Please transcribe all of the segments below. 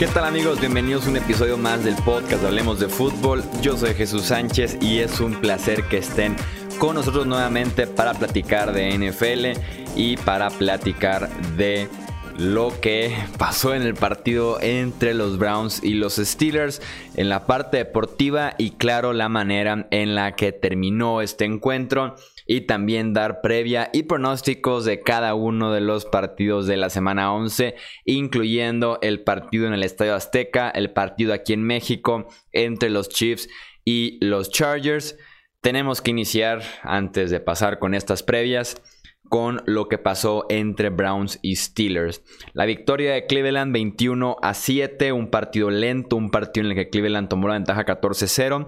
¿Qué tal amigos? Bienvenidos a un episodio más del podcast Hablemos de Fútbol. Yo soy Jesús Sánchez y es un placer que estén con nosotros nuevamente para platicar de NFL y para platicar de lo que pasó en el partido entre los Browns y los Steelers en la parte deportiva y claro la manera en la que terminó este encuentro y también dar previa y pronósticos de cada uno de los partidos de la semana 11, incluyendo el partido en el Estadio Azteca, el partido aquí en México entre los Chiefs y los Chargers. Tenemos que iniciar, antes de pasar con estas previas, con lo que pasó entre Browns y Steelers. La victoria de Cleveland 21 a 7, un partido lento, un partido en el que Cleveland tomó la ventaja 14-0.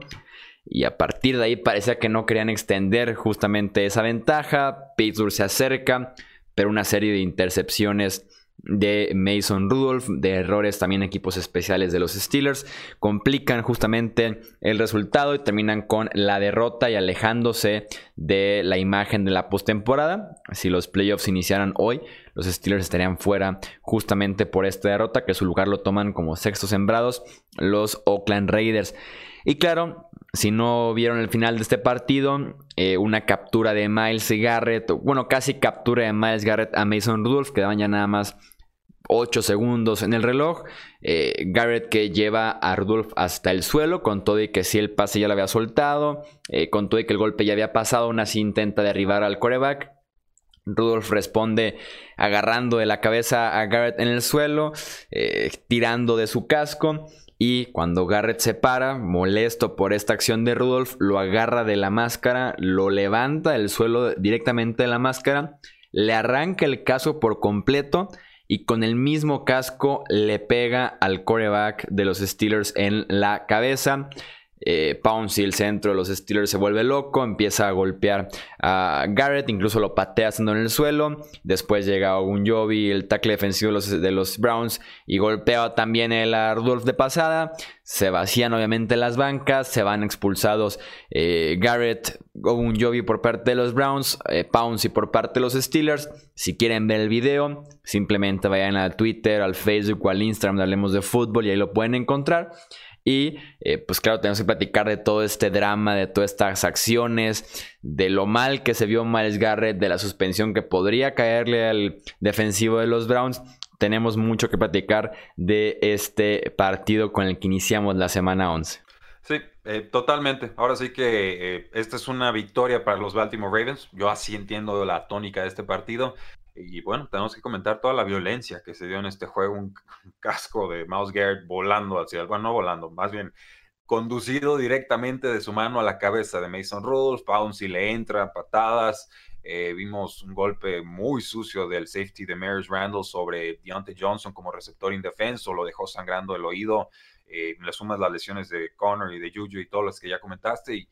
Y a partir de ahí parecía que no querían extender justamente esa ventaja. Pittsburgh se acerca, pero una serie de intercepciones de Mason Rudolph, de errores también equipos especiales de los Steelers, complican justamente el resultado y terminan con la derrota y alejándose de la imagen de la postemporada. Si los playoffs iniciaran hoy, los Steelers estarían fuera justamente por esta derrota, que su lugar lo toman como sexto sembrados los Oakland Raiders. Y claro, si no vieron el final de este partido, eh, una captura de Miles Garrett, bueno, casi captura de Miles Garrett a Mason Rudolph, quedaban ya nada más 8 segundos en el reloj. Eh, Garrett que lleva a Rudolph hasta el suelo, con todo y que si el pase ya lo había soltado, eh, con todo y que el golpe ya había pasado, aún así intenta derribar al coreback. Rudolph responde agarrando de la cabeza a Garrett en el suelo, tirando de su casco. Y cuando Garrett se para, molesto por esta acción de Rudolph, lo agarra de la máscara, lo levanta del suelo directamente de la máscara, le arranca el casco por completo y con el mismo casco le pega al coreback de los Steelers en la cabeza. Eh, Pouncy, el centro de los Steelers, se vuelve loco, empieza a golpear a Garrett, incluso lo patea estando en el suelo. Después llega un Jovi, el tackle defensivo de los, de Browns, y golpea también el a Rudolph de pasada. Se vacían obviamente las bancas, se van expulsados eh, Garrett o un Jovi por parte de los Browns, eh, por parte de los Steelers. Si quieren ver el video, simplemente vayan al Twitter, al Facebook o al Instagram Hablemos de Fútbol y ahí lo pueden encontrar. Y eh, pues claro, tenemos que platicar de todo este drama, de todas estas acciones, de lo mal que se vio Miles Garrett, de la suspensión que podría caerle al defensivo de los Browns. Tenemos mucho que platicar de este partido con el que iniciamos la semana 11. Sí, eh, totalmente. Ahora sí que eh, esta es una victoria para los Baltimore Ravens. Yo así entiendo la tónica de este partido. Y bueno, tenemos que comentar toda la violencia que se dio en este juego, un, casco de Mouse Garrett volando hacia el, bueno, no volando, más bien conducido directamente de su mano a la cabeza de Mason Rudolph, Pouncy le entra, patadas, eh, vimos un golpe muy sucio del safety de Maris Randall sobre Deontay Johnson como receptor indefenso, lo dejó sangrando el oído, eh, le sumas las lesiones de Connor y de Juju y todas las que ya comentaste y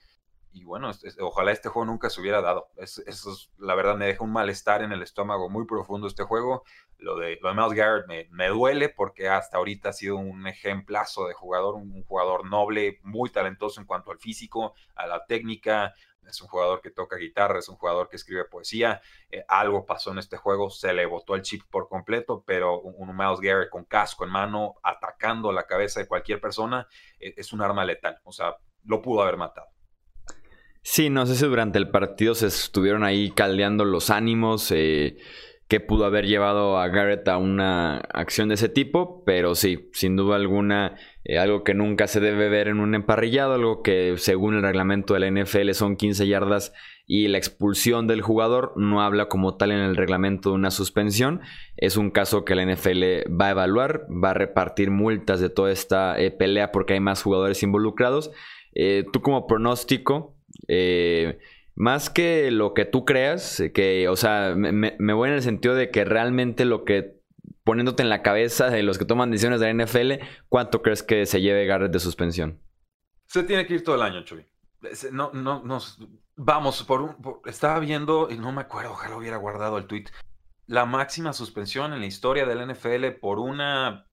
y bueno, ojalá este juego nunca se hubiera dado. eso es, la verdad me deja un malestar en el estómago muy profundo este juego. Lo de, lo Miles Garrett me, duele porque hasta ahorita ha sido un ejemplazo de jugador, un, jugador noble, muy talentoso en cuanto al físico, a la técnica. Es un jugador que toca guitarra, es un jugador que escribe poesía. Eh, algo pasó en este juego, se le botó el chip por completo, pero un, Miles Garrett con casco en mano, atacando la cabeza de cualquier persona, eh, es un arma letal. O sea, lo pudo haber matado. Sí, no sé si durante el partido se estuvieron ahí caldeando los ánimos, eh, que pudo haber llevado a Garrett a una acción de ese tipo, pero sí, sin duda alguna, eh, algo que nunca se debe ver en un emparrillado, algo que según el reglamento de la NFL son 15 yardas y la expulsión del jugador no habla como tal en el reglamento de una suspensión. Es un caso que la NFL va a evaluar, va a repartir multas de toda esta eh, pelea porque hay más jugadores involucrados. tú como pronóstico, eh, más que lo que tú creas, que, o sea, me, voy en el sentido de que realmente lo que poniéndote en la cabeza de los que toman decisiones de la NFL, ¿cuánto crees que se lleve Garrett de suspensión? Se tiene que ir todo el año, Chuy. No, no, nos vamos por un. estaba viendo, y no me acuerdo, ojalá hubiera guardado el tweet. La máxima suspensión en la historia del NFL por una,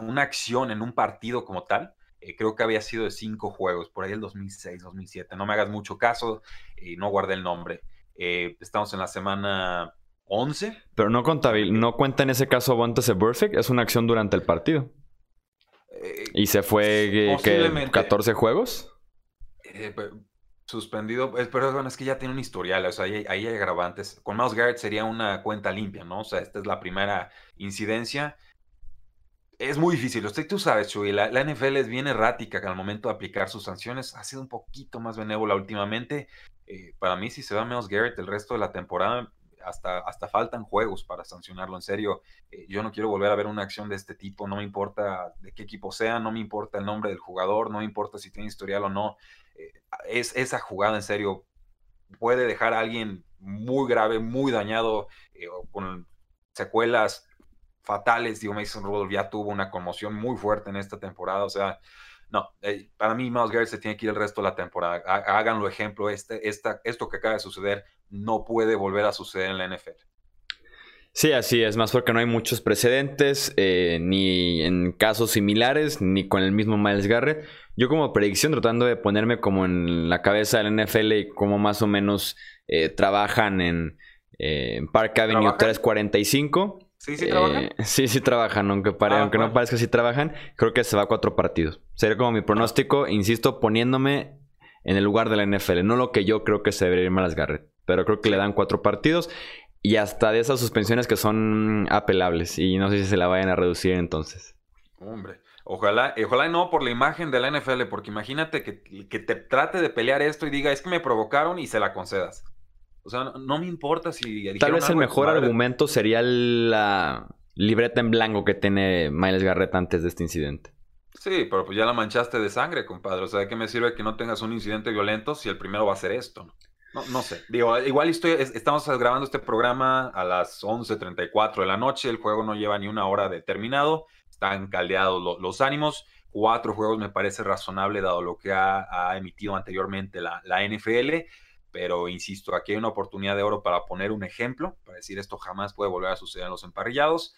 una acción en un partido como tal eh, creo que había sido de cinco juegos, por ahí el 2006, 2007. No me hagas mucho caso y no guardé el nombre. Eh, estamos en la semana 11. Pero no, contabil no cuenta en ese caso Bontes Perfect, es una acción durante el partido. ¿Y se fue 14 juegos? Suspendido, pero bueno, es que ya tiene un historial, o sea, ahí, hay agravantes. Con Miles Garrett sería una cuenta limpia, ¿no? O sea, esta es la primera incidencia. Es muy difícil, usted tú sabes, Chuy, la, NFL es bien errática al momento de aplicar sus sanciones, ha sido un poquito más benévola últimamente. Eh, para mí, si se va Miles Garrett el resto de la temporada, hasta, hasta faltan juegos para sancionarlo. En serio, eh, yo no quiero volver a ver una acción de este tipo, no me importa de qué equipo sea, no me importa el nombre del jugador, no me importa si tiene historial o no. Eh, es, esa jugada, en serio, puede dejar a alguien muy grave, muy dañado, con secuelas fatales. Digo, Mason Rudolph ya tuvo una conmoción muy fuerte en esta temporada, o sea, no, para mí Miles Garrett se tiene que ir el resto de la temporada. Háganlo ejemplo, este, esta, esto que acaba de suceder no puede volver a suceder en la NFL. Sí, así es, más porque no hay muchos precedentes, eh, ni en casos similares, ni con el mismo Miles Garrett. Yo como predicción, tratando de ponerme como en la cabeza del NFL y cómo más o menos eh, trabajan en, eh, Park Avenue 345. Sí, sí trabajan. sí, sí trabajan, aunque, pare, ah, aunque no parezca que sí trabajan, creo que se va a cuatro partidos. Sería como mi pronóstico, insisto, poniéndome en el lugar de la NFL, no lo que yo creo que se debería ir Miles Garrett pero creo que le dan cuatro partidos y hasta de esas suspensiones que son apelables y no sé si se la vayan a reducir entonces. Hombre, ojalá, ojalá no por la imagen de la NFL, porque imagínate que, que te trate de pelear esto y diga, es que me provocaron y se la concedas. O sea, no, me importa si... Tal vez el mejor argumento sería la libreta en blanco que tiene Miles Garrett antes de este incidente. Sí, pero pues ya la manchaste de sangre, compadre. O sea, ¿de qué me sirve que no tengas un incidente violento si el primero va a ser esto? ¿no? No, no sé. Digo, igual estoy, estamos grabando este programa a las 11.34 de la noche. El juego no lleva ni una hora de terminado. Están caldeados los ánimos. Cuatro juegos me parece razonable dado lo que ha, emitido anteriormente la, NFL. Pero insisto, aquí hay una oportunidad de oro para poner un ejemplo, para decir esto jamás puede volver a suceder en los emparrillados.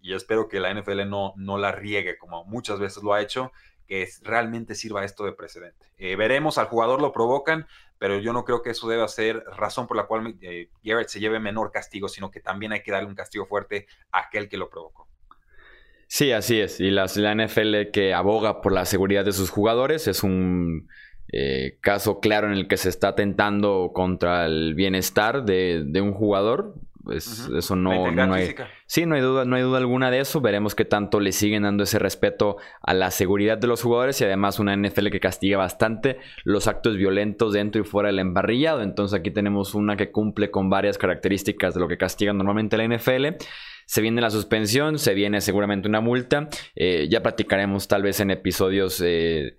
Y espero que la NFL no, no la riegue como muchas veces lo ha hecho que realmente sirva esto de precedente. Eh, veremos, al jugador lo provocan, pero yo no creo que eso deba ser razón por la cual eh, Garrett se lleve menor castigo, sino que también hay que darle un castigo fuerte a aquel que lo provocó. Sí, así es. Y la, NFL que aboga por la seguridad de sus jugadores es un eh, caso claro en el que se está atentando contra el bienestar de, de un jugador pues, eso no, hay. Sí, no hay duda, no hay duda alguna de eso. Veremos qué tanto le siguen dando ese respeto a la seguridad de los jugadores y además una NFL que castiga bastante los actos violentos dentro y fuera del embarrillado. Entonces aquí tenemos una que cumple con varias características de lo que castiga normalmente la NFL. Se viene la suspensión, se viene seguramente una multa. Eh, ya platicaremos tal vez en episodios eh,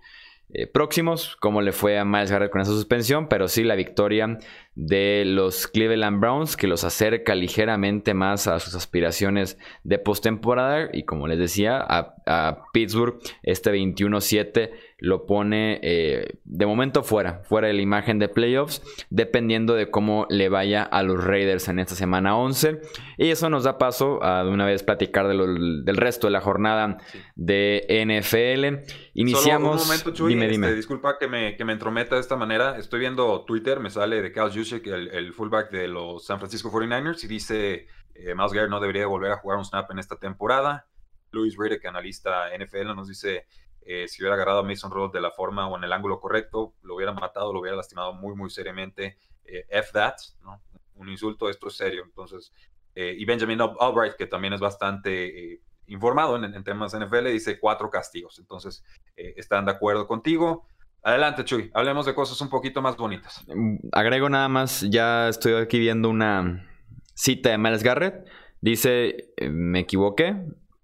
eh, próximos, cómo le fue a Miles Garrett con esa suspensión, pero sí la victoria de los Cleveland Browns que los acerca ligeramente más a sus aspiraciones de postemporada. Y como les decía a, a Pittsburgh este 21-7 lo pone eh, de momento fuera, fuera de la imagen de playoffs, dependiendo de cómo le vaya a los Raiders en esta semana 11. Y eso nos da paso a de una vez platicar del resto de la jornada de NFL. Iniciamos. un momento, Chuy, dime, dime. Este, disculpa que me, que me entrometa de esta manera. Estoy viendo Twitter, me sale de Cal Juszczyk, el, fullback de los San Francisco 49ers, y dice: eh, Miles Garrett no debería volver a jugar un snap en esta temporada. Louis Riddick, analista NFL, nos dice eh, si hubiera agarrado a Mason Rudolph de la forma o en el ángulo correcto, lo hubiera matado, lo hubiera lastimado muy, muy seriamente. Eh, F that, ¿no? Un insulto, esto es serio. Entonces, eh, y Benjamin Albright, que también es bastante informado en, temas NFL, dice cuatro castigos. Entonces, están de acuerdo contigo. Adelante, Chuy, hablemos de cosas un poquito más bonitas. Mm, agrego nada más, ya estoy aquí viendo una cita de Miles Garrett. Dice, me equivoqué,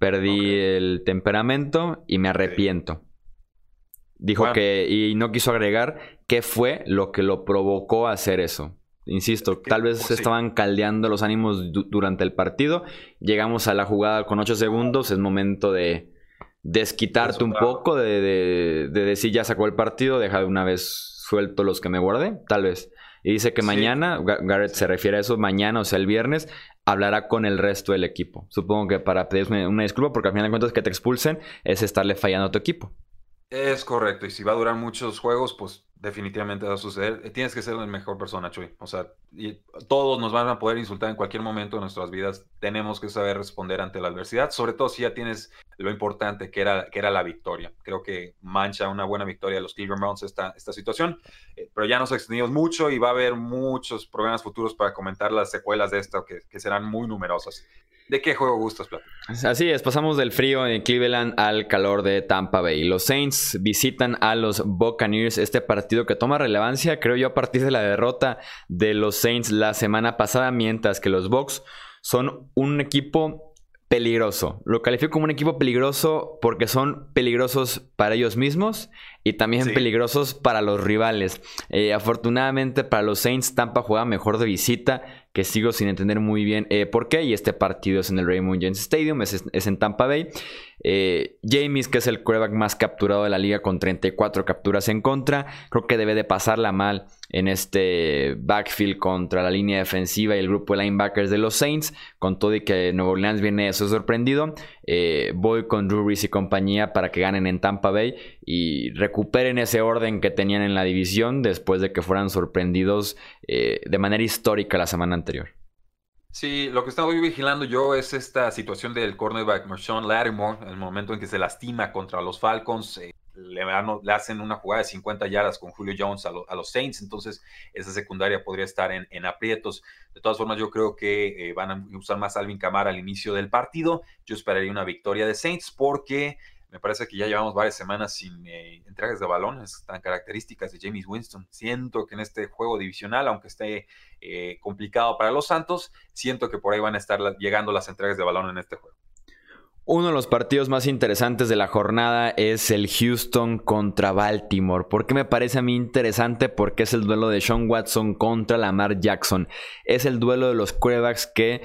Perdí el temperamento y me arrepiento. Dijo que, y no quiso agregar qué fue lo que lo provocó a hacer eso. Insisto, tal vez se estaban caldeando los ánimos durante el partido. Llegamos a la jugada con 8 segundos. Es momento de desquitarte un poco, de, decir ya sacó el partido, deja de una vez suelto los que me guardé, tal vez. Y dice que mañana, Garrett se refiere a eso, mañana, o sea, el viernes, hablará con el resto del equipo. Supongo que para pedirme una disculpa, porque al final de cuentas que te expulsen es estarle fallando a tu equipo. Es correcto, y si va a durar muchos juegos, pues definitivamente va a suceder. Tienes que ser la mejor persona, Chuy. O sea, y todos nos van a poder insultar en cualquier momento de nuestras vidas. Tenemos que saber responder ante la adversidad, sobre todo si ya tienes lo importante que era, que era la victoria. Creo que mancha una buena victoria de los Cleveland Browns esta, esta situación, eh, pero ya nos extendimos mucho y va a haber muchos programas futuros para comentar las secuelas de esto que, que serán muy numerosas. ¿De qué juego gustas, Plata? Así es, pasamos del frío en Cleveland al calor de Tampa Bay. Los Saints visitan a los Buccaneers, este partido que toma relevancia, creo yo, a partir de la derrota de los Saints la semana pasada, mientras que los Bucks son un equipo peligroso. Lo califico como un equipo peligroso porque son peligrosos para ellos mismos y también peligrosos para los rivales. Eh, afortunadamente para los Saints, Tampa juega mejor de visita que sigo sin entender muy bien eh, por qué. Y este partido es en el Raymond James Stadium, es, en Tampa Bay. Eh, James, que es el quarterback más capturado de la liga con 34 capturas en contra, creo que debe de pasarla mal en este backfield contra la línea defensiva y el grupo de linebackers de los Saints. Con todo y que Nuevo Orleans viene eso sorprendido. Eh, voy con Drew Brees y compañía para que ganen en Tampa Bay y recuperen ese orden que tenían en la división después de que fueran sorprendidos de manera histórica la semana anterior. Sí, lo que estoy vigilando yo es esta situación del cornerback Marshawn Lattimore, el momento en que se lastima contra los Falcons, eh, le, hacen una jugada de 50 yardas con Julio Jones a, los Saints, entonces esa secundaria podría estar en, aprietos. De todas formas, yo creo que eh, van a usar más Alvin Kamara al inicio del partido. Yo esperaría una victoria de Saints porque me parece que ya llevamos varias semanas sin eh, entregas de balones tan características de James Winston. Siento que en este juego divisional, aunque esté eh, complicado para los Santos, siento que por ahí van a estar llegando las entregas de balón en este juego. Uno de los partidos más interesantes de la jornada es el Houston contra Baltimore. ¿Por qué me parece a mí interesante? Porque es el duelo de Sean Watson contra Lamar Jackson. Es el duelo de los quarterbacks que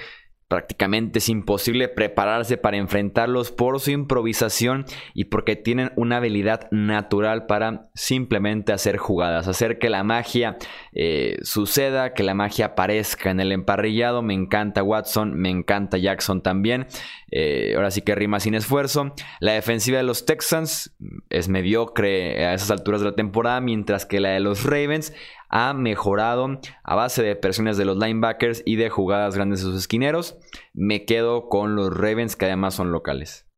Prácticamente es imposible prepararse para enfrentarlos por su improvisación y porque tienen una habilidad natural para simplemente hacer jugadas, hacer que la magia eh, suceda, que la magia aparezca en el emparrillado. Me encanta Watson, me encanta Jackson también. Eh, ahora sí que rima sin esfuerzo. La defensiva de los Texans es mediocre a esas alturas de la temporada, mientras que la de los Ravens ha mejorado a base de presiones de los linebackers y de jugadas grandes de sus esquineros. Me quedo con los Ravens, que además son locales.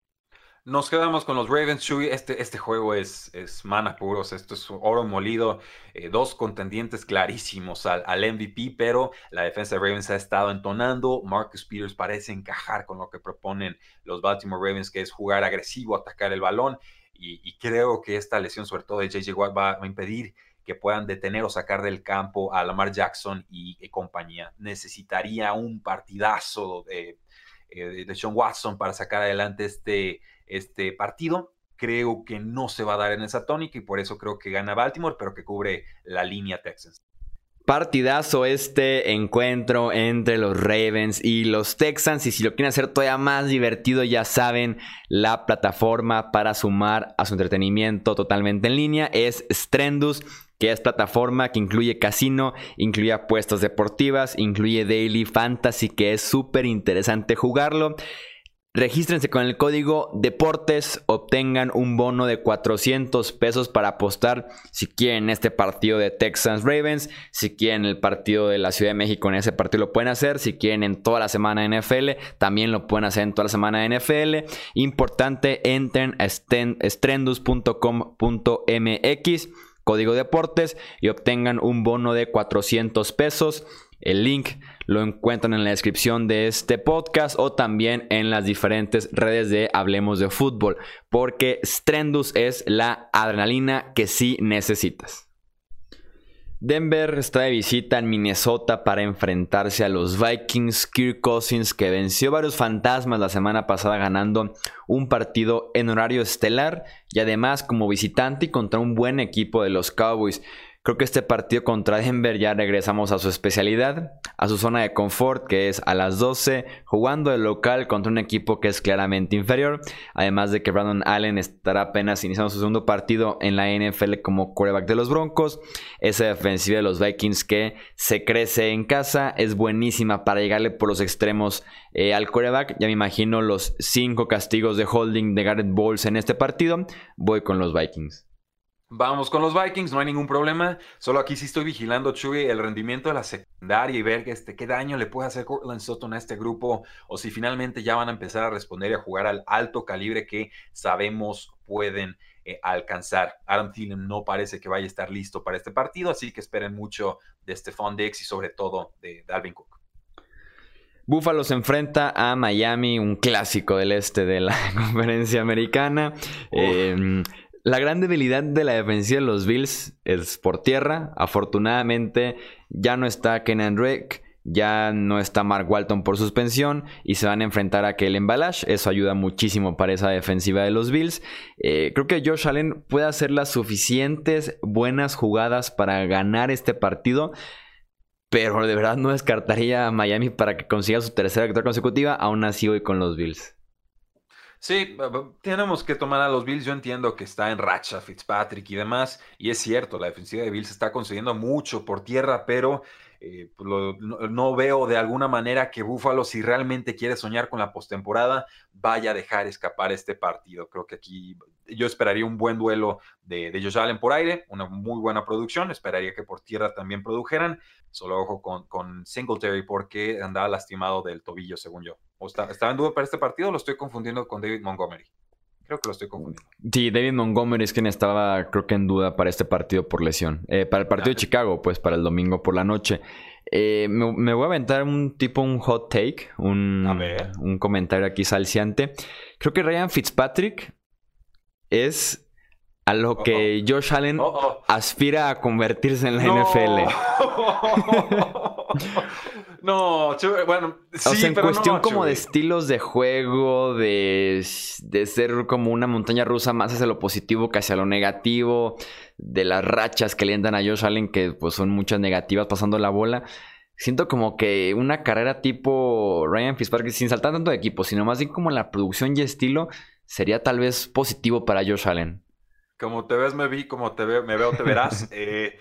Nos quedamos con los Ravens. Este, este juego es, es mana puros, esto es oro molido. Eh, dos contendientes clarísimos al, al, MVP, pero la defensa de Ravens ha estado entonando. Marcus Peters parece encajar con lo que proponen los Baltimore Ravens, que es jugar agresivo, atacar el balón. Y, creo que esta lesión, sobre todo de JJ Watt, va a impedir que puedan detener o sacar del campo a Lamar Jackson y, compañía. Necesitaría un partidazo de, eh, de, Sean Watson para sacar adelante este, este partido. Creo que no se va a dar en esa tónica y por eso creo que gana Baltimore, pero que cubre la línea Texans. Partidazo este encuentro entre los Ravens y los Texans. Y si lo quieren hacer todavía más divertido, ya saben, la plataforma para sumar a su entretenimiento totalmente en línea es Strendus que es plataforma que incluye casino, incluye apuestas deportivas, incluye daily fantasy, que es súper interesante jugarlo. Regístrense con el código Deportes, obtengan un bono de 400 pesos para apostar si quieren este partido de Texans Ravens, si quieren el partido de la Ciudad de México en ese partido lo pueden hacer, si quieren en toda la semana de NFL, también lo pueden hacer en toda la semana de NFL. Importante, entren a strendus.com.mx código deportes y obtengan un bono de 400 pesos. El link lo encuentran en la descripción de este podcast o también en las diferentes redes de Hablemos de Fútbol, porque Strendus es la adrenalina que sí necesitas. Denver está de visita en Minnesota para enfrentarse a los Vikings. Kirk Cousins, que venció varios fantasmas la semana pasada ganando un partido en horario estelar y además como visitante y contra un buen equipo de los Cowboys. Creo que este partido contra Denver ya regresamos a su especialidad, a su zona de confort, que es a las 12, jugando el local contra un equipo que es claramente inferior. Además de que Brandon Allen estará apenas iniciando su segundo partido en la NFL como quarterback de los Broncos. Esa defensiva de los Vikings que se crece en casa es buenísima para llegarle por los extremos eh, al quarterback. Ya me imagino los 5 castigos de holding de Garrett Bowles en este partido. Voy con los Vikings. Vamos con los Vikings, no hay ningún problema. Solo aquí sí estoy vigilando, Chuy, el rendimiento de la secundaria y ver este, qué daño le puede hacer Cortland Sutton a este grupo o si finalmente ya van a empezar a responder y a jugar al alto calibre que sabemos pueden eh, alcanzar. Adam Thielen no parece que vaya a estar listo para este partido, así que esperen mucho de Stephon Dix y sobre todo de Dalvin Cook. Buffalo se enfrenta a Miami, un clásico del este de la conferencia americana. La gran debilidad de la defensiva de los Bills es por tierra. Afortunadamente ya no está Kenan Drake, ya no está Mark Walton por suspensión y se van a enfrentar a Kellen Balash. Eso ayuda muchísimo para esa defensiva de los Bills. Eh, creo que Josh Allen puede hacer las suficientes buenas jugadas para ganar este partido. Pero de verdad no descartaría a Miami para que consiga su tercera victoria consecutiva. Aún así hoy con los Bills. Sí, tenemos que tomar a los Bills. Yo entiendo que está en racha Fitzpatrick y demás. Y es cierto, la defensiva de Bills está consiguiendo mucho por tierra, pero eh, pues, no, veo de alguna manera que Buffalo, si realmente quiere soñar con la postemporada, vaya a dejar escapar este partido. Creo que aquí yo esperaría un buen duelo de, de Josh Allen por aire, una muy buena producción. Esperaría que por tierra también produjeran. Solo ojo con, con Singletary porque andaba lastimado del tobillo, según yo. ¿O está, ¿Estaba en duda para este partido o lo estoy confundiendo con David Montgomery? Creo que lo estoy confundiendo. Sí, David Montgomery es quien estaba, creo que en duda para este partido por lesión. Eh, para el partido de Chicago, pues para el domingo por la noche. Eh, me, voy a aventar un tipo, un hot take, un, un comentario aquí salciante. Creo que Ryan Fitzpatrick es a lo que Josh Allen aspira a convertirse en la NFL. No, bueno, sí, o sea, en cuestión como de estilos de juego, de, de, ser como una montaña rusa más hacia lo positivo que hacia lo negativo, de las rachas que le entran a Josh Allen, que pues son muchas negativas pasando la bola. Siento como que una carrera tipo Ryan Fitzpatrick, sin saltar tanto de equipo, sino más bien como la producción y estilo, sería tal vez positivo para Josh Allen. Como te ves, me vi, como te veo, me veo, te verás. Eh,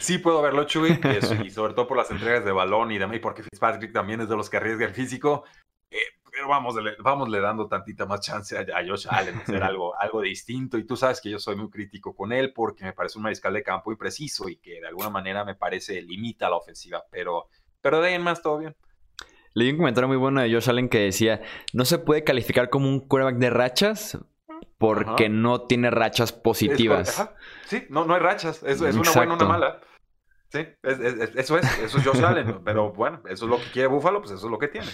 Sí puedo verlo, Chuy, y sobre todo por las entregas de balón y demás, y porque Fitzpatrick también es de los que arriesga el físico. Eh, pero vamos, vamos le dando tantita más chance a, Josh Allen hacer algo, algo distinto. Y tú sabes que yo soy muy crítico con él porque me parece un mariscal de campo y preciso y que de alguna manera me parece limita la ofensiva. Pero, pero de ahí en más todo bien. Leí un comentario muy bueno de Josh Allen que decía, no se puede calificar como un quarterback de rachas porque no tiene rachas positivas. sí, no, no hay rachas. Es, es una buena una mala. Sí, eso es, eso es Josh Allen. pero bueno, eso es lo que quiere Buffalo, pues eso es lo que tiene.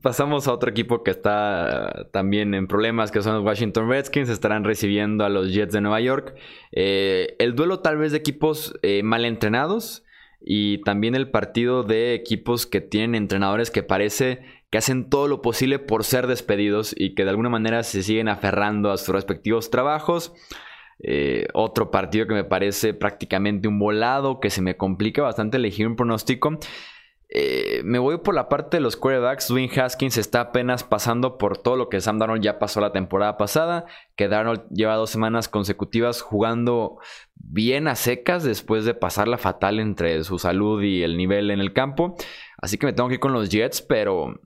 Pasamos a otro equipo que está también en problemas, que son los Washington Redskins. Estarán recibiendo a los Jets de Nueva York. Eh, el duelo tal vez de equipos eh, mal entrenados y también el partido de equipos que tienen entrenadores que parece que hacen todo lo posible por ser despedidos y que de alguna manera se siguen aferrando a sus respectivos trabajos. Eh, otro partido que me parece prácticamente un volado, que se me complica bastante elegir un pronóstico. Eh, me voy por la parte de los quarterbacks. Dwayne Haskins está apenas pasando por todo lo que Sam Darnold ya pasó la temporada pasada. Que Darnold lleva dos semanas consecutivas jugando bien a secas después de pasarla fatal entre su salud y el nivel en el campo. Así que me tengo que ir con los Jets, pero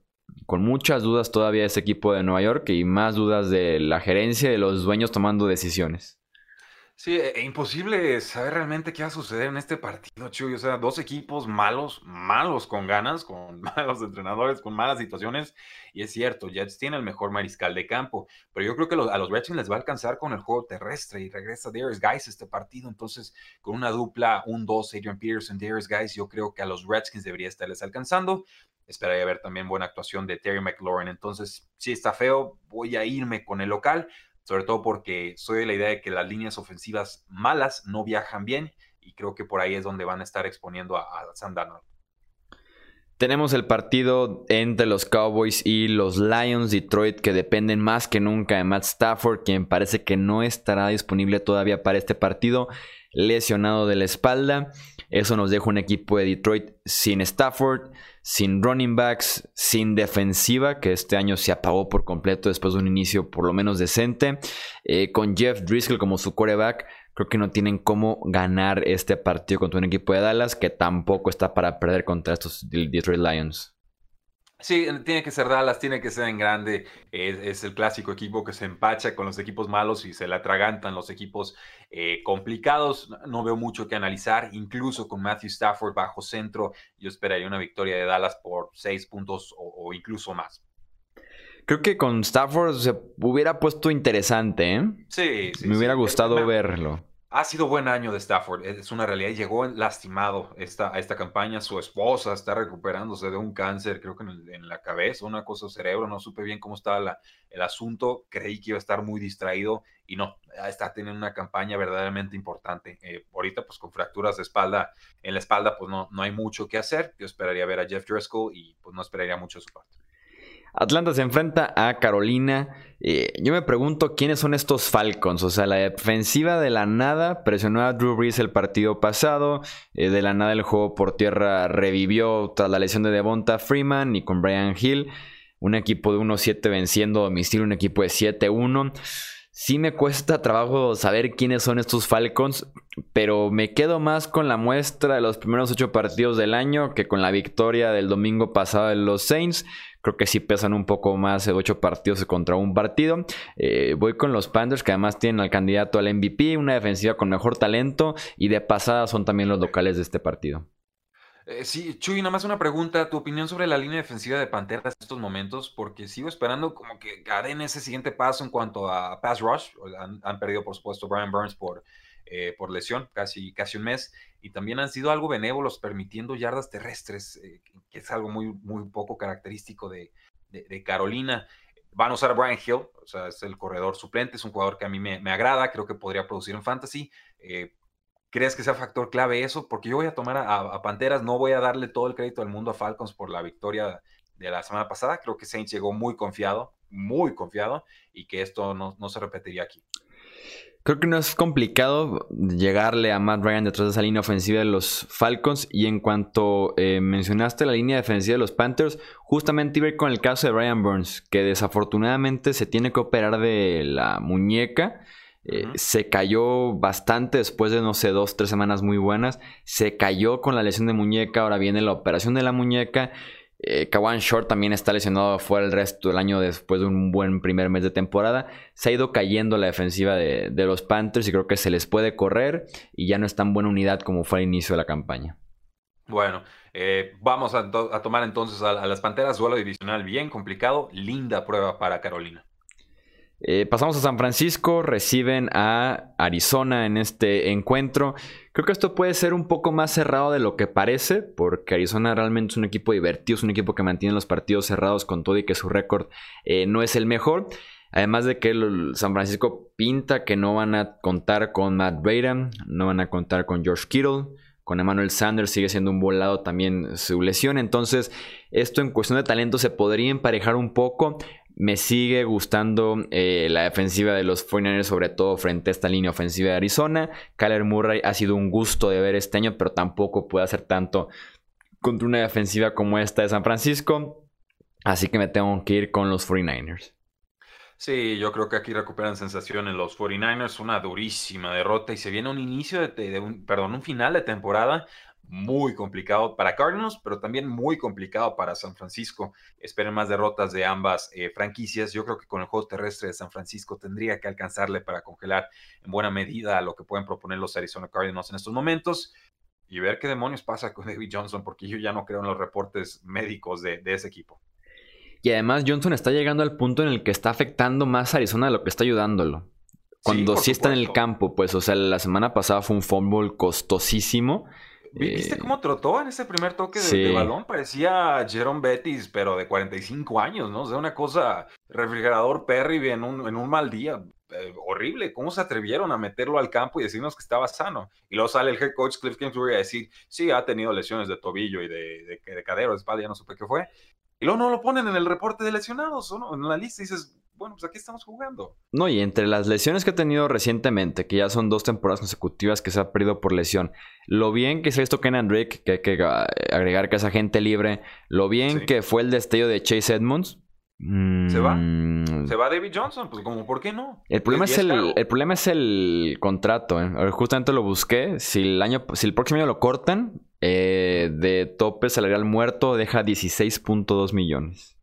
con muchas dudas todavía ese equipo de Nueva York y más dudas de la gerencia y de los dueños tomando decisiones. Sí, e, e imposible saber realmente qué va a suceder en este partido, Chuy. O sea, dos equipos malos, malos con ganas, con malos entrenadores, con malas situaciones. Y es cierto, Jets tiene el mejor mariscal de campo, pero yo creo que a los Redskins les va a alcanzar con el juego terrestre y regresa Darius Guys este partido. Entonces, con una dupla, un 2, Adrian Peterson, Darius Guys, yo creo que a los Redskins debería estarles alcanzando. Esperaría ver también buena actuación de Terry McLaurin. Entonces, si está feo, voy a irme con el local sobre todo porque soy de la idea de que las líneas ofensivas malas no viajan bien y creo que por ahí es donde van a estar exponiendo a, a Tenemos el partido entre los Cowboys y los Lions Detroit que dependen más que nunca de Matt Stafford, quien parece que no estará disponible todavía para este partido, lesionado de la espalda. Eso nos deja un equipo de Detroit sin Stafford, sin running backs, sin defensiva, que este año se apagó por completo después de un inicio por lo menos decente. Eh, con Jeff Driscoll como su quarterback, creo que no tienen cómo ganar este partido contra un equipo de Dallas que tampoco está para perder contra estos Detroit Lions. Sí, tiene que ser Dallas, tiene que ser en grande. Es, el clásico equipo que se empacha con los equipos malos y se le atragantan los equipos eh, complicados. No veo mucho que analizar, incluso con Matthew Stafford bajo centro. Yo esperaría una victoria de Dallas por seis puntos o, incluso más. Creo que con Stafford se hubiera puesto interesante, ¿eh? Sí, sí. Me hubiera gustado verlo. Ha sido buen año de Stafford, es una realidad. Llegó lastimado esta, a esta campaña. Su esposa está recuperándose de un cáncer, creo que en, la cabeza, una cosa cerebro. No supe bien cómo estaba el asunto. Creí que iba a estar muy distraído y no, está teniendo una campaña verdaderamente importante. Eh, ahorita, pues con fracturas de espalda, en la espalda, pues no, no hay mucho que hacer. Yo esperaría ver a Jeff Driscoll y pues no esperaría mucho de su parte. Atlanta se enfrenta a Carolina. Eh, yo me pregunto quiénes son estos Falcons. O sea, la defensiva de la nada presionó a Drew Brees el partido pasado. Eh, de la nada el juego por tierra revivió tras la lesión de Devonta Freeman y con Brian Hill. Un equipo de 1-7 venciendo a domicilio, un equipo de 7-1. Sí me cuesta trabajo saber quiénes son estos Falcons, pero me quedo más con la muestra de los primeros ocho partidos del año que con la victoria del domingo pasado de los Saints. Creo que sí pesan un poco más de ocho partidos contra un partido. Eh, voy con los Panthers, que además tienen al candidato al MVP, una defensiva con mejor talento y de pasada son también los locales de este partido. Eh, sí, Chuy, nada más una pregunta, tu opinión sobre la línea defensiva de Panteras en estos momentos, porque sigo esperando como que den ese siguiente paso en cuanto a pass rush. Han, perdido, por supuesto, Brian Burns por, eh, por lesión, casi, casi un mes, y también han sido algo benévolos permitiendo yardas terrestres, eh, que es algo muy, muy poco característico de, Carolina. Van a usar a Brian Hill, o sea, es el corredor suplente, es un jugador que a mí me, me agrada, creo que podría producir en fantasy. ¿Crees que sea factor clave eso? Porque yo voy a tomar a, Panteras, no voy a darle todo el crédito del mundo a Falcons por la victoria de la semana pasada. Creo que Saints llegó muy confiado, muy confiado, y que esto no, se repetiría aquí. Creo que no es complicado llegarle a Matt Ryan detrás de esa línea ofensiva de los Falcons. Y en cuanto eh, mencionaste la línea defensiva de los Panthers, justamente iba a ir con el caso de Brian Burns, que desafortunadamente se tiene que operar de la muñeca. Eh, se cayó bastante después de, no sé, dos, tres semanas muy buenas. Se cayó con la lesión de muñeca. Ahora viene la operación de la muñeca. Eh, Kawan Short también está lesionado fuera el resto del año después de un buen primer mes de temporada. Se ha ido cayendo la defensiva de, los Panthers y creo que se les puede correr y ya no es tan buena unidad como fue al inicio de la campaña. Bueno, eh, vamos a, tomar entonces a, a, las Panteras, duelo divisional bien complicado, linda prueba para Carolina. Eh, pasamos a San Francisco, reciben a Arizona en este encuentro. Creo que esto puede ser un poco más cerrado de lo que parece, porque Arizona realmente es un equipo divertido, es un equipo que mantiene los partidos cerrados con todo y que su récord eh, no es el mejor. Además de que San Francisco pinta que no van a contar con Matt Breda, no van a contar con George Kittle, con Emmanuel Sanders sigue siendo un volado también su lesión. Entonces, esto en cuestión de talento se podría emparejar un poco. Me sigue gustando eh, la defensiva de los 49ers, sobre todo frente a esta línea ofensiva de Arizona. Kyler Murray ha sido un gusto de ver este año, pero tampoco puede hacer tanto contra una defensiva como esta de San Francisco. Así que me tengo que ir con los 49ers. Sí, yo creo que aquí recuperan sensación en los 49ers, una durísima derrota y se viene un inicio de, perdón, un final de temporada muy complicado para Cardinals, pero también muy complicado para San Francisco. Esperen más derrotas de ambas eh, franquicias. Yo creo que con el juego terrestre de San Francisco tendría que alcanzarle para congelar en buena medida a lo que pueden proponer los Arizona Cardinals en estos momentos y ver qué demonios pasa con David Johnson, porque yo ya no creo en los reportes médicos de, ese equipo. Y además Johnson está llegando al punto en el que está afectando más a Arizona de lo que está ayudándolo. Cuando sí, está en el campo, pues, o sea, la semana pasada fue un fútbol costosísimo ¿Viste eh, cómo trotó en ese primer toque de, balón? Parecía Jerome Bettis, pero de 45 años, ¿no? O sea, una cosa, refrigerador Perry en un, en un mal día. Eh, horrible, ¿cómo se atrevieron a meterlo al campo y decirnos que estaba sano? Y luego sale el head coach Cliff Kingsbury a decir, sí, ha tenido lesiones de tobillo y de, de, de cadero, de espalda, ya no supe qué fue. Y luego no lo ponen en el reporte de lesionados, ¿no? En la lista dices, bueno, pues aquí estamos jugando. No, y entre las lesiones que ha tenido recientemente, que ya son dos temporadas consecutivas que se ha perdido por lesión, lo bien que se ha visto Kenan Drake, que hay que agregar que es agente libre, lo bien que fue el destello de Chase Edmonds. Se va. Mm, se va David Johnson, pues como, ¿por qué no? El problema, es, el, el, problema es el contrato. ¿eh? Justamente lo busqué. Si el, año, si el próximo año lo cortan, eh, de tope salarial muerto deja 16.2 millones.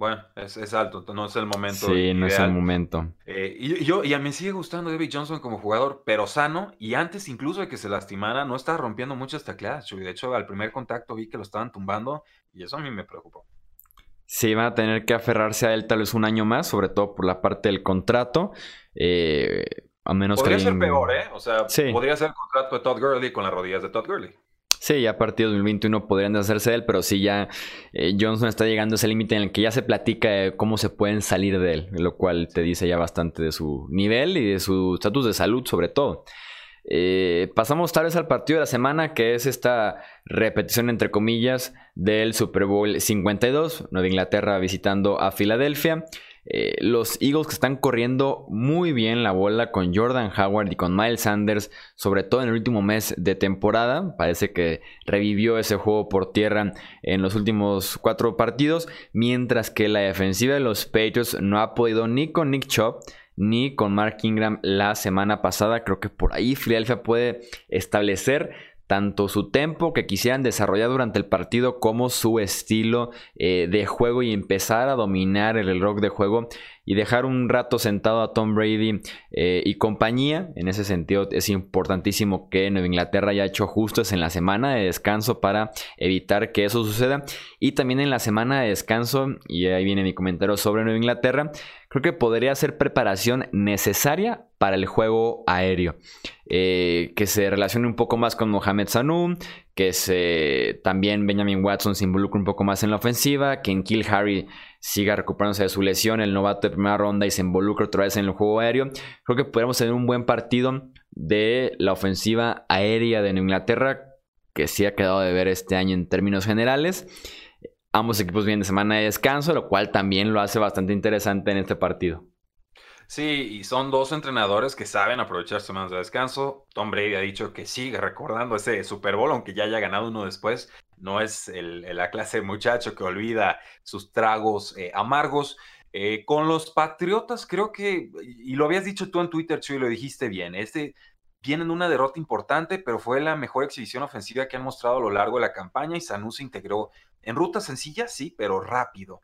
Bueno, es, alto, no es el momento. Sí, no es el momento. Eh, y, yo, y a mí me sigue gustando David Johnson como jugador, pero sano, y antes incluso de que se lastimara, no estaba rompiendo muchas tacleadas, De hecho, al primer contacto vi que lo estaban tumbando, y eso a mí me preocupó. Sí, van a tener que aferrarse a él tal vez un año más, sobre todo por la parte del contrato. Eh, a menos podría ser peor, ¿eh? O sea, podría ser el contrato de Todd Gurley con las rodillas de Todd Gurley. Sí, ya a partir de 2021 podrían deshacerse de él, pero sí ya eh, Johnson está llegando a ese límite en el que ya se platica cómo se pueden salir de él, lo cual te dice ya bastante de su nivel y de su estatus de salud sobre todo. Eh, pasamos tal vez al partido de la semana, que es esta repetición entre comillas del Super Bowl 52, Nueva Inglaterra visitando a Filadelfia. Eh, los Eagles que están corriendo muy bien la bola con Jordan Howard y con Miles Sanders, sobre todo en el último mes de temporada. Parece que revivió ese juego por tierra en los últimos cuatro partidos, mientras que la defensiva de los Patriots no ha podido ni con Nick Chubb ni con Mark Ingram la semana pasada. Creo que por ahí Philadelphia puede establecer tanto su tempo que quisieran desarrollar durante el partido como su estilo eh, de juego y empezar a dominar el reloj de juego y dejar un rato sentado a Tom Brady eh, y compañía. En ese sentido es importantísimo que Nueva Inglaterra haya hecho ajustes en la semana de descanso para evitar que eso suceda. Y también en la semana de descanso, y ahí viene mi comentario sobre Nueva Inglaterra, creo que podría ser preparación necesaria para el juego aéreo. Eh, que se relacione un poco más con Mohamed Sanu, que se, también Benjamin Watson se involucre un poco más en la ofensiva, que en Kill Harry siga recuperándose de su lesión, el novato de primera ronda y se involucre otra vez en el juego aéreo. Creo que podríamos tener un buen partido de la ofensiva aérea de Inglaterra, que sí ha quedado de ver este año en términos generales. Ambos equipos vienen de semana de descanso, lo cual también lo hace bastante interesante en este partido. Sí, y son dos entrenadores que saben aprovechar semanas de descanso. Tom Brady ha dicho que sigue recordando ese Super Bowl, aunque ya haya ganado uno después. No es la clase de muchacho que olvida sus tragos eh, amargos. Eh, con los Patriotas, creo que, y lo habías dicho tú en Twitter, Chuy, lo dijiste bien, este vienen una derrota importante, pero fue la mejor exhibición ofensiva que han mostrado a lo largo de la campaña y Sanu se integró en ruta sencilla, sí, pero rápido.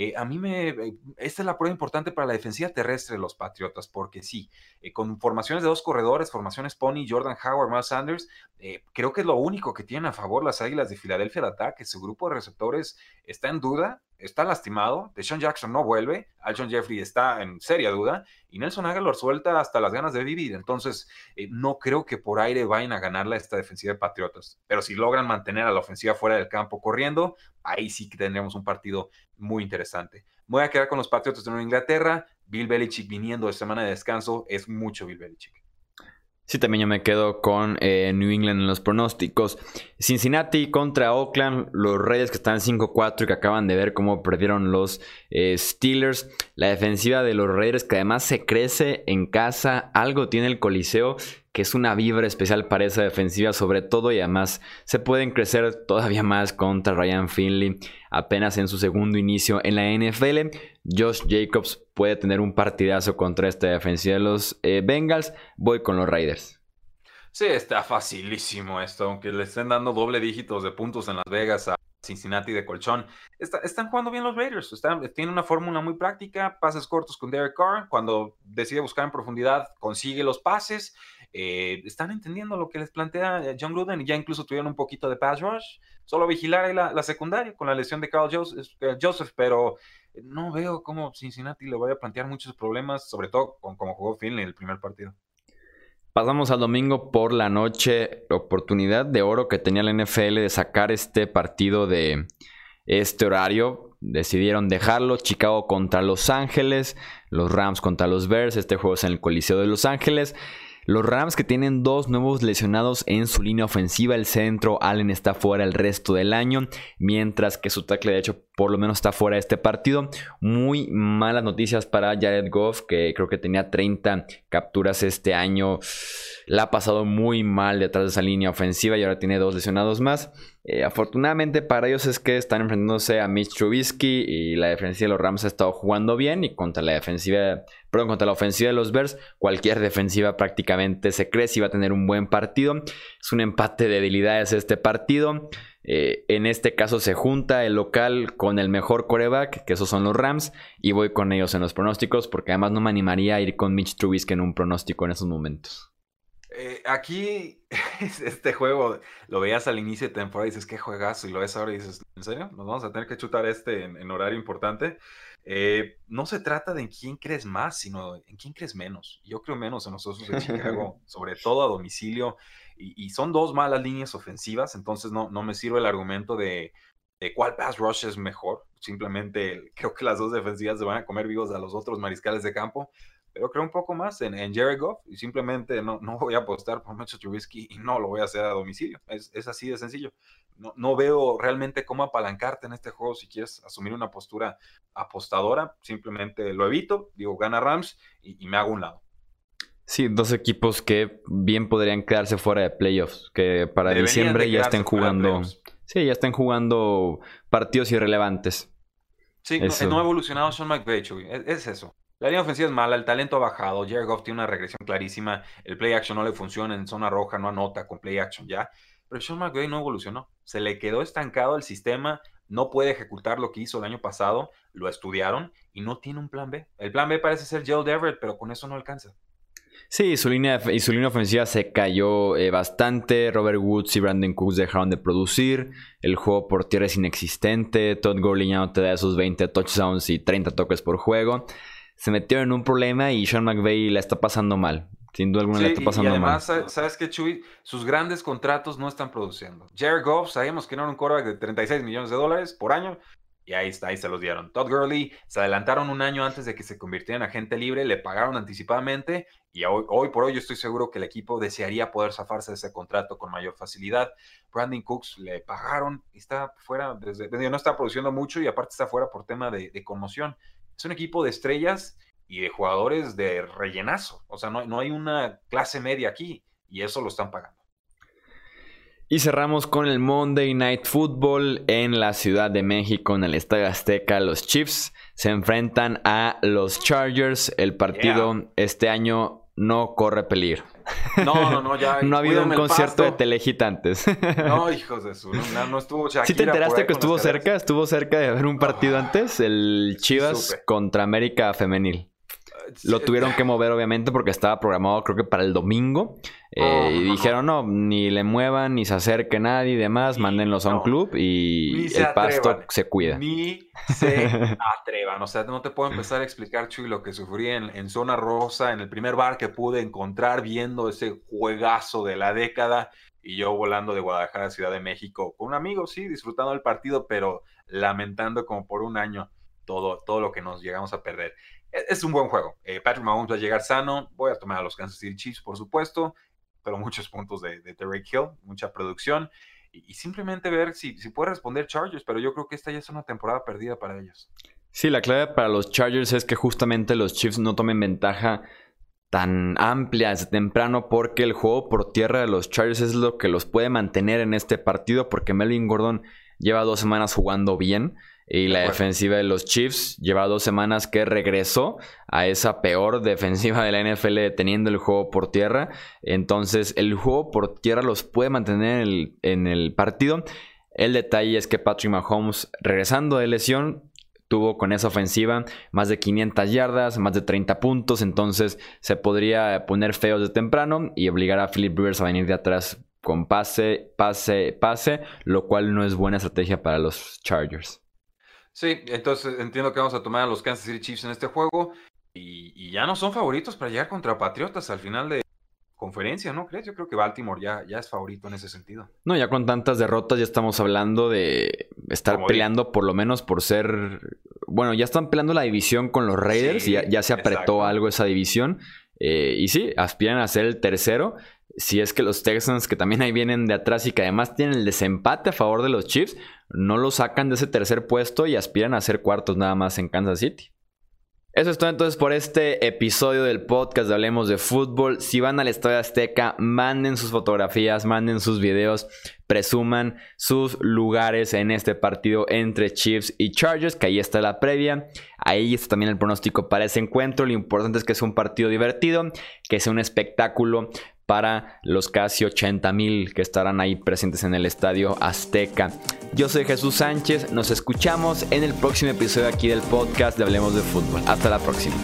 Eh, a mí me. Eh, esta es la prueba importante para la defensiva terrestre de los Patriotas, porque sí, eh, con formaciones de dos corredores, formaciones Pony, Jordan Howard, Miles Sanders, creo que es lo único que tienen a favor las Águilas de Filadelfia de ataque. Su grupo de receptores está en duda, está lastimado. Deshaun Jackson no vuelve, Alshon Jeffrey está en seria duda, y Nelson Aguilar suelta hasta las ganas de vivir. Entonces, no creo que por aire vayan a ganarla esta defensiva de Patriotas. Pero si logran mantener a la ofensiva fuera del campo corriendo, ahí sí que tendremos un partido muy interesante. Voy a quedar con los Patriotas de Nueva Inglaterra. Bill Belichick viniendo de semana de descanso es mucho Bill Belichick. Sí, también yo me quedo con eh, New England en los pronósticos. Cincinnati contra Oakland, los Reyes que están 5-4 y que acaban de ver cómo perdieron los eh, Steelers. La defensiva de los Reyes que además se crece en casa, algo tiene el Coliseo que es una vibra especial para esa defensiva sobre todo y además se pueden crecer todavía más contra Ryan Finley apenas en su segundo inicio en la NFL. Josh Jacobs puede tener un partidazo contra esta defensiva de los eh, Bengals. Voy con los Raiders. Sí, está facilísimo esto, aunque le estén dando doble dígitos de puntos en Las Vegas a Cincinnati de colchón. están jugando bien los Raiders, tienen una fórmula muy práctica, pases cortos con Derek Carr, cuando decide buscar en profundidad consigue los pases eh, están entendiendo lo que les plantea eh, John Gruden y ya incluso tuvieron un poquito de pass rush. Solo vigilar ahí la, secundaria con la lesión de Carl eh, Joseph, pero no veo cómo Cincinnati le vaya a plantear muchos problemas, sobre todo con cómo jugó Finley el primer partido. Pasamos al domingo por la noche, oportunidad de oro que tenía la NFL de sacar este partido de este horario. Decidieron dejarlo. Chicago contra Los Ángeles, los Rams contra los Bears. Este juego es en el Coliseo de Los Ángeles. Los Rams que tienen dos nuevos lesionados en su línea ofensiva, el centro Allen está fuera el resto del año, mientras que su tackle de hecho por lo menos está fuera de este partido. Muy malas noticias para Jared Goff, que creo que tenía 30 capturas este año. La ha pasado muy mal detrás de esa línea ofensiva y ahora tiene dos lesionados más. Eh, afortunadamente para ellos es que están enfrentándose a Mitch Trubisky y la defensiva de los Rams ha estado jugando bien y contra la defensiva, contra la ofensiva de los Bears, cualquier defensiva prácticamente se cree si va a tener un buen partido. Es un empate de debilidades este partido. Eh, en este caso se junta el local con el mejor coreback, que esos son los Rams, y voy con ellos en los pronósticos, porque además no me animaría a ir con Mitch Trubisky en un pronóstico en esos momentos. Eh, aquí, este juego lo veías al inicio de temporada y dices, qué juegazo, y lo ves ahora y dices, ¿en serio? Nos vamos a tener que chutar este en, horario importante. Eh, no se trata de en quién crees más, sino en quién crees menos. Yo creo menos en nosotros de Chicago, sobre todo a domicilio y, son dos malas líneas ofensivas, entonces no, no me sirve el argumento de, de cuál pass rush es mejor. Simplemente creo que las dos defensivas se van a comer vivos a los otros mariscales de campo, pero creo un poco más en, en Jared Goff y simplemente no, no voy a apostar por Mitchell Trubisky y no lo voy a hacer a domicilio. Es, es así de sencillo. No, no, veo realmente cómo apalancarte en este juego si quieres asumir una postura apostadora. Simplemente lo evito, digo, gana Rams y me hago un lado. Sí, dos equipos que bien podrían quedarse fuera de playoffs, que para diciembre ya estén jugando. Sí, ya estén jugando partidos irrelevantes. Sí, no, ha evolucionado Sean McVay, es, eso. La línea ofensiva es mala, el talento ha bajado, Jared Goff tiene una regresión clarísima, el play action no le funciona en zona roja, no anota con play action ya. Pero Sean McVay no evolucionó, se le quedó estancado el sistema, no puede ejecutar lo que hizo el año pasado, lo estudiaron y no tiene un plan B. El plan B parece ser Joe Everett, pero con eso no alcanza. Sí, su línea, y su línea ofensiva se cayó eh, bastante. Robert Woods y Brandon Cooks dejaron de producir. El juego por tierra es inexistente. Todd Gurley ya no te da esos 20 touchdowns y 30 toques por juego. Se metió en un problema y Sean McVay la está pasando mal. Sin duda alguna la está pasando mal. Y además, ¿sabes qué, Chuy? Sus grandes contratos no están produciendo. Jared Goff, sabemos que no era un quarterback de 36 millones de dólares por año. Y ahí ahí se los dieron. Todd Gurley se adelantaron un año antes de que se convirtiera en agente libre, le pagaron anticipadamente y hoy, por hoy yo estoy seguro que el equipo desearía poder zafarse de ese contrato con mayor facilidad. Brandon Cooks le pagaron está fuera, desde, no está produciendo mucho y aparte está fuera por tema de, conmoción. Es un equipo de estrellas y de jugadores de rellenazo. O sea, no, no hay una clase media aquí y eso lo están pagando. Y cerramos con el Monday Night Football en la Ciudad de México, en el Estadio Azteca. Los Chiefs se enfrentan a los Chargers. El partido este año no corre peligro. No, no, no, ya. no ha habido un concierto de telegitantes. No, hijos de su. No, no estuvo ¿Sí te enteraste que estuvo cerca? Estuvo cerca de haber un partido antes, el Chivas contra América Femenil. Lo tuvieron que mover, obviamente, porque estaba programado, creo que para el domingo. Eh, y dijeron, no, ni le muevan, ni se acerque nadie y demás, mándenlos a un club y el pasto se cuida. Ni se atrevan. O sea, no te puedo empezar a explicar, Chuy, lo que sufrí en, en, Zona Rosa, en el primer bar que pude encontrar viendo ese juegazo de la década. Y yo volando de Guadalajara a Ciudad de México con un amigo, sí, disfrutando del partido, pero lamentando como por un año todo, todo lo que nos llegamos a perder. E, es un buen juego. Eh, Patrick Mahomes va a llegar sano. Voy a tomar a los Kansas City Chiefs, por supuesto, pero muchos puntos de, de Hill, mucha producción. Y, simplemente ver si, si puede responder Chargers, pero yo creo que esta ya es una temporada perdida para ellos. Sí, la clave para los Chargers es que justamente los Chiefs no tomen ventaja tan amplia temprano porque el juego por tierra de los Chargers es lo que los puede mantener en este partido porque Melvin Gordon lleva dos semanas jugando bien. Y la defensiva de los Chiefs lleva dos semanas que regresó a esa peor defensiva de la NFL teniendo el juego por tierra. Entonces el juego por tierra los puede mantener en el, en el partido. El detalle es que Patrick Mahomes regresando de lesión tuvo con esa ofensiva más de 500 yardas, más de 30 puntos, entonces se podría poner feo de temprano y obligar a Philip Rivers a venir de atrás con pase, pase, pase, lo cual no es buena estrategia para los Chargers. Sí, entonces entiendo que vamos a tomar a los Kansas City Chiefs en este juego y, ya no son favoritos para llegar contra Patriotas al final de conferencia, ¿no crees? Yo creo que Baltimore ya, ya es favorito en ese sentido. No, ya con tantas derrotas ya estamos hablando de estar peleando por lo menos por ser... Bueno, ya están peleando la división con los Raiders y ya, se apretó algo esa división. Eh, y sí, aspiran a ser el tercero. Si es que los Texans, que también ahí vienen de atrás y que además tienen el desempate a favor de los Chiefs, no lo sacan de ese tercer puesto y aspiran a ser cuartos nada más en Kansas City. Eso es todo entonces por este episodio del podcast de Hablemos de Fútbol. Si van al Estadio Azteca, manden sus fotografías, manden sus videos, presuman sus lugares en este partido entre Chiefs y Chargers, que ahí está la previa. Ahí está también el pronóstico para ese encuentro. Lo importante es que sea un partido divertido, que sea un espectáculo para los casi 80 mil que estarán ahí presentes en el Estadio Azteca. Yo soy Jesús Sánchez, nos escuchamos en el próximo episodio aquí del podcast de Hablemos de Fútbol. Hasta la próxima.